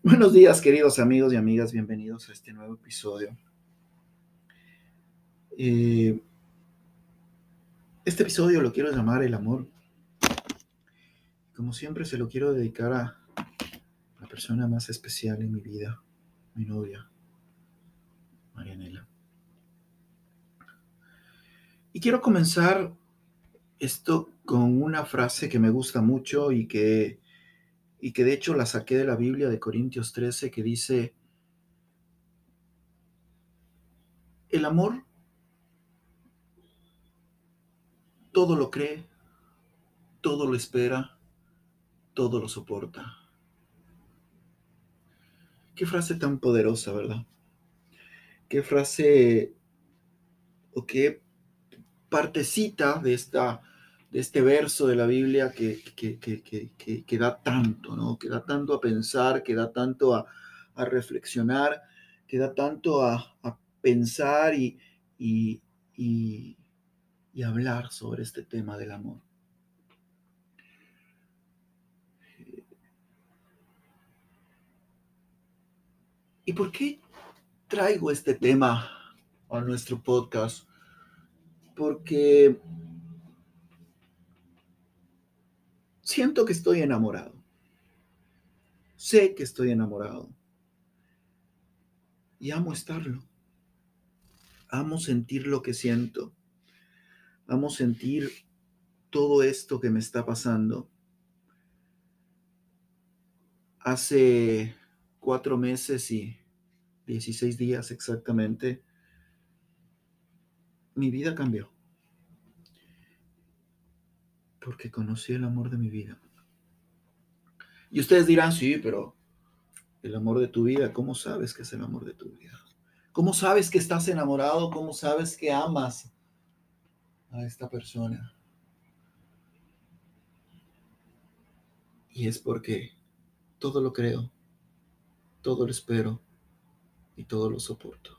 Buenos días, queridos amigos y amigas, bienvenidos a este nuevo episodio. Eh, este episodio lo quiero llamar El amor. Como siempre, se lo quiero dedicar a la persona más especial en mi vida, mi novia, Marianela. Y quiero comenzar esto con una frase que me gusta mucho y que y que de hecho la saqué de la Biblia de Corintios 13, que dice, el amor todo lo cree, todo lo espera, todo lo soporta. Qué frase tan poderosa, ¿verdad? Qué frase o qué partecita de esta de este verso de la Biblia que, que, da tanto, ¿no? Que da tanto a pensar, que da tanto a, reflexionar, que da tanto a, pensar y, y, y hablar sobre este tema del amor. ¿Y por qué traigo este tema a nuestro podcast? Porque siento que estoy enamorado. Sé que estoy enamorado. Y amo estarlo. Amo sentir lo que siento. Amo sentir todo esto que me está pasando. Hace cuatro meses y 16 días exactamente, mi vida cambió porque conocí el amor de mi vida. Y ustedes dirán, sí, pero el amor de tu vida, ¿cómo sabes que es el amor de tu vida? ¿Cómo sabes que estás enamorado? ¿Cómo sabes que amas a esta persona? Y es porque todo lo creo, todo lo espero y todo lo soporto.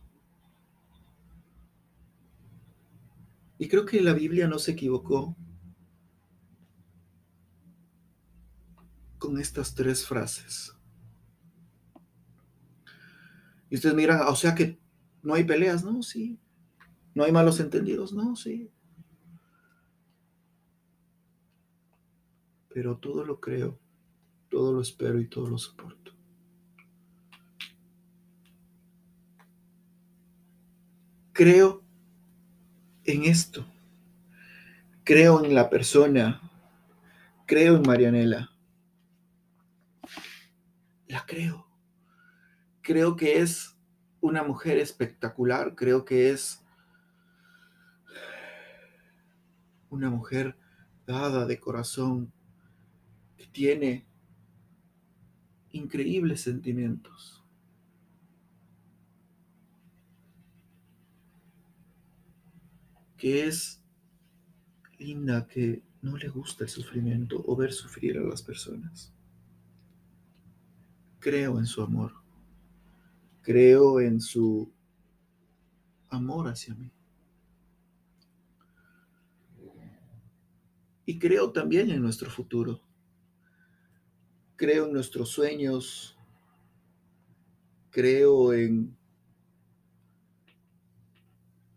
Y creo que la Biblia no se equivocó con estas tres frases. Y ustedes miran, o sea que no hay peleas, ¿no? Sí. No hay malos entendidos, ¿no? Sí. Pero todo lo creo, todo lo espero y todo lo soporto. Creo en esto. Creo en la persona. Creo en Marianela creo. Creo que es una mujer espectacular, creo que es una mujer dada de corazón, que tiene increíbles sentimientos. Que es linda, que no le gusta el sufrimiento o ver sufrir a las personas creo en su amor. Creo en su amor hacia mí. Y creo también en nuestro futuro. Creo en nuestros sueños. Creo en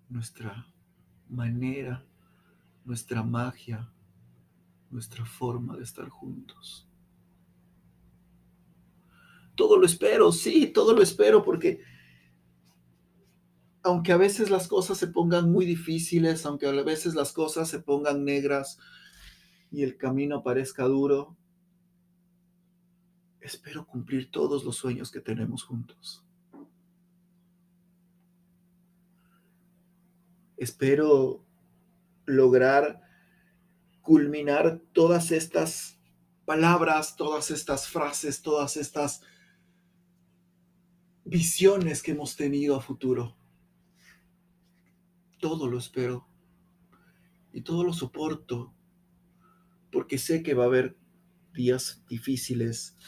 nuestra manera, nuestra magia, nuestra forma de estar juntos todo lo espero, sí, todo lo espero, porque aunque a veces las cosas se pongan muy difíciles, aunque a veces las cosas se pongan negras y el camino parezca duro, espero cumplir todos los sueños que tenemos juntos. Espero lograr culminar todas estas palabras, todas estas frases, todas estas visiones que hemos tenido a futuro. Todo lo espero y todo lo soporto porque sé que va a haber días difíciles,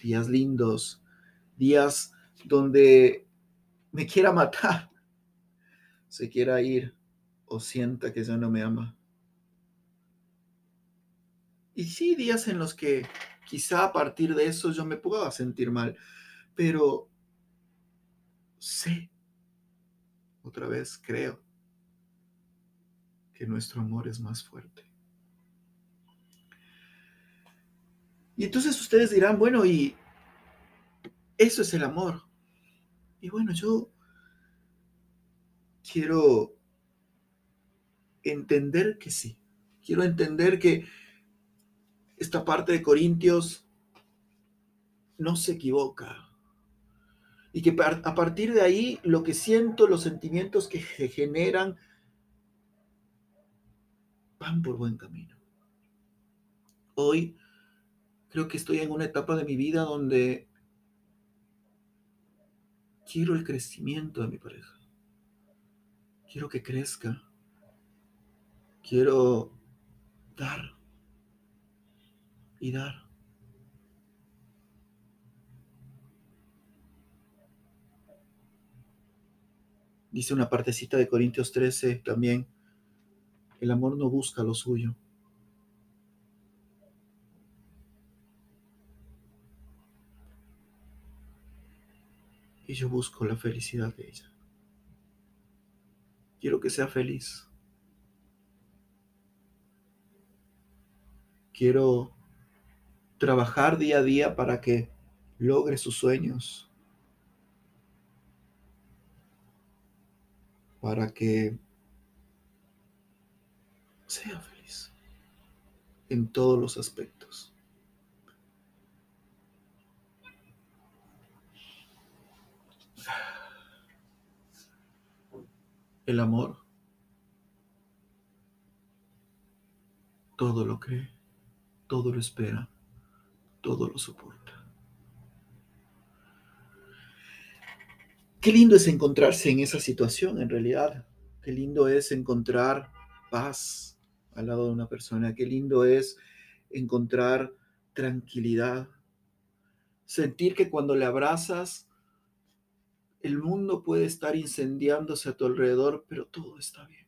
días lindos, días donde me quiera matar, se quiera ir o sienta que ya no me ama. Y sí, días en los que quizá a partir de eso yo me pueda sentir mal, Pero sé, otra vez creo, que nuestro amor es más fuerte. Y entonces ustedes dirán, bueno, y eso es el amor. Y bueno, yo quiero entender que sí. Quiero entender que esta parte de Corintios no se equivoca. Y que a partir de ahí lo que siento, los sentimientos que se generan, van por buen camino. Hoy creo que estoy en una etapa de mi vida donde quiero el crecimiento de mi pareja. Quiero que crezca. Quiero dar y dar. Dice una partecita de Corintios 13 también, el amor no busca lo suyo. Y yo busco la felicidad de ella. Quiero que sea feliz. Quiero trabajar día a día para que logre sus sueños. Para que sea feliz en todos los aspectos. El amor todo lo cree, todo lo espera, todo lo soporta. Qué lindo es encontrarse en esa situación en realidad. Qué lindo es encontrar paz al lado de una persona. Qué lindo es encontrar tranquilidad. Sentir que cuando le abrazas, el mundo puede estar incendiándose a tu alrededor, pero todo está bien.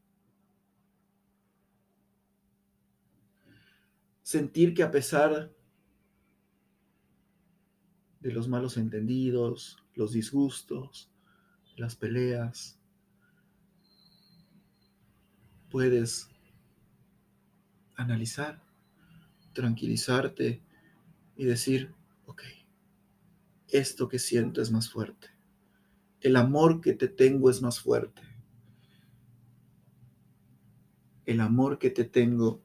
Sentir que a pesar de los malos entendidos, los disgustos, las peleas, puedes analizar, tranquilizarte y decir, ok, esto que siento es más fuerte. El amor que te tengo es más fuerte. El amor que te tengo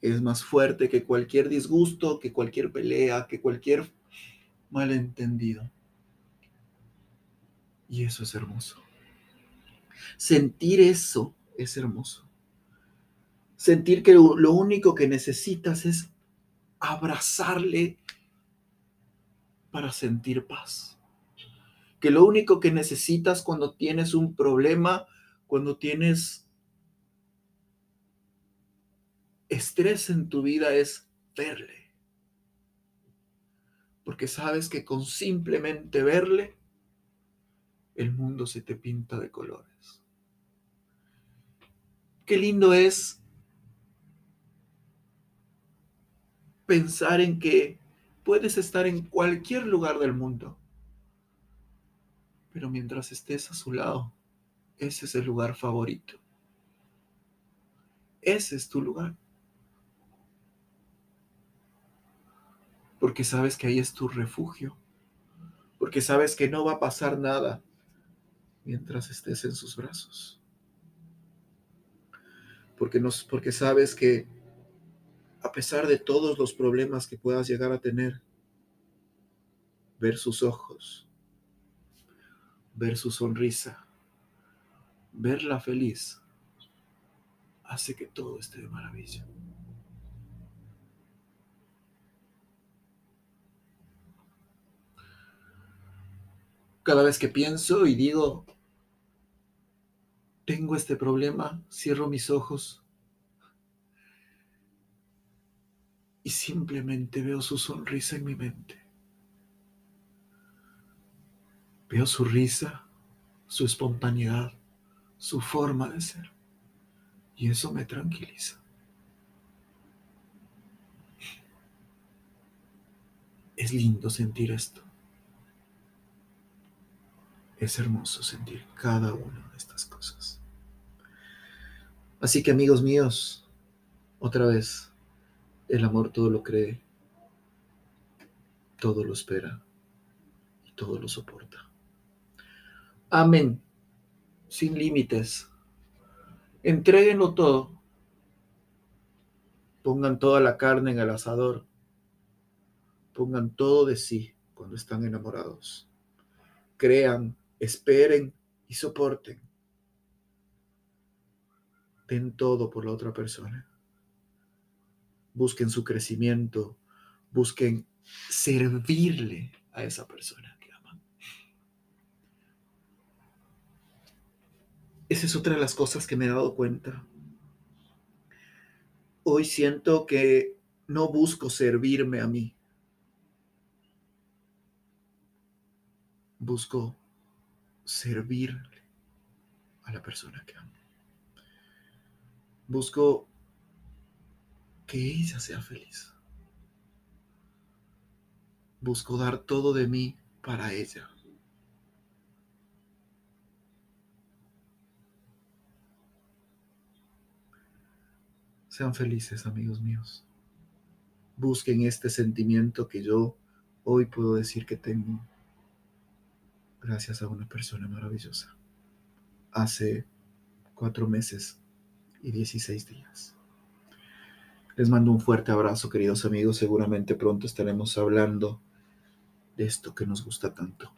es más fuerte que cualquier disgusto, que cualquier pelea, que cualquier malentendido. Y eso es hermoso. Sentir eso es hermoso. Sentir que lo único que necesitas es abrazarle para sentir paz. Que lo único que necesitas cuando tienes un problema, cuando tienes estrés en tu vida es verle. Porque sabes que con simplemente verle, el mundo se te pinta de colores. Qué lindo es pensar en que puedes estar en cualquier lugar del mundo, pero mientras estés a su lado, ese es el lugar favorito. Ese es tu lugar. porque sabes que ahí es tu refugio, porque sabes que no va a pasar nada mientras estés en sus brazos, porque, nos, porque sabes que a pesar de todos los problemas que puedas llegar a tener, ver sus ojos, ver su sonrisa, verla feliz, hace que todo esté de maravilla. Cada vez que pienso y digo, tengo este problema, cierro mis ojos y simplemente veo su sonrisa en mi mente. Veo su risa, su espontaneidad, su forma de ser. Y eso me tranquiliza. Es lindo sentir esto Es hermoso sentir cada una de estas cosas. Así que amigos míos, otra vez, el amor todo lo cree, todo lo espera y todo lo soporta. Amén, sin límites. Entréguenlo todo. Pongan toda la carne en el asador. Pongan todo de sí cuando están enamorados. Crean, esperen y soporten. Den todo por la otra persona. Busquen su crecimiento. Busquen servirle a esa persona que aman. Esa es otra de las cosas que me he dado cuenta. Hoy siento que no busco servirme a mí. Busco servirle a la persona que amo. Busco que ella sea feliz. Busco dar todo de mí para ella. Sean felices, amigos míos. Busquen este sentimiento que yo hoy puedo decir que tengo gracias a una persona maravillosa. Hace cuatro meses y 16 días. Les mando un fuerte abrazo, queridos amigos. Seguramente pronto estaremos hablando de esto que nos gusta tanto.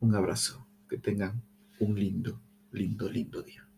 Un abrazo. Que tengan un lindo, lindo, lindo día.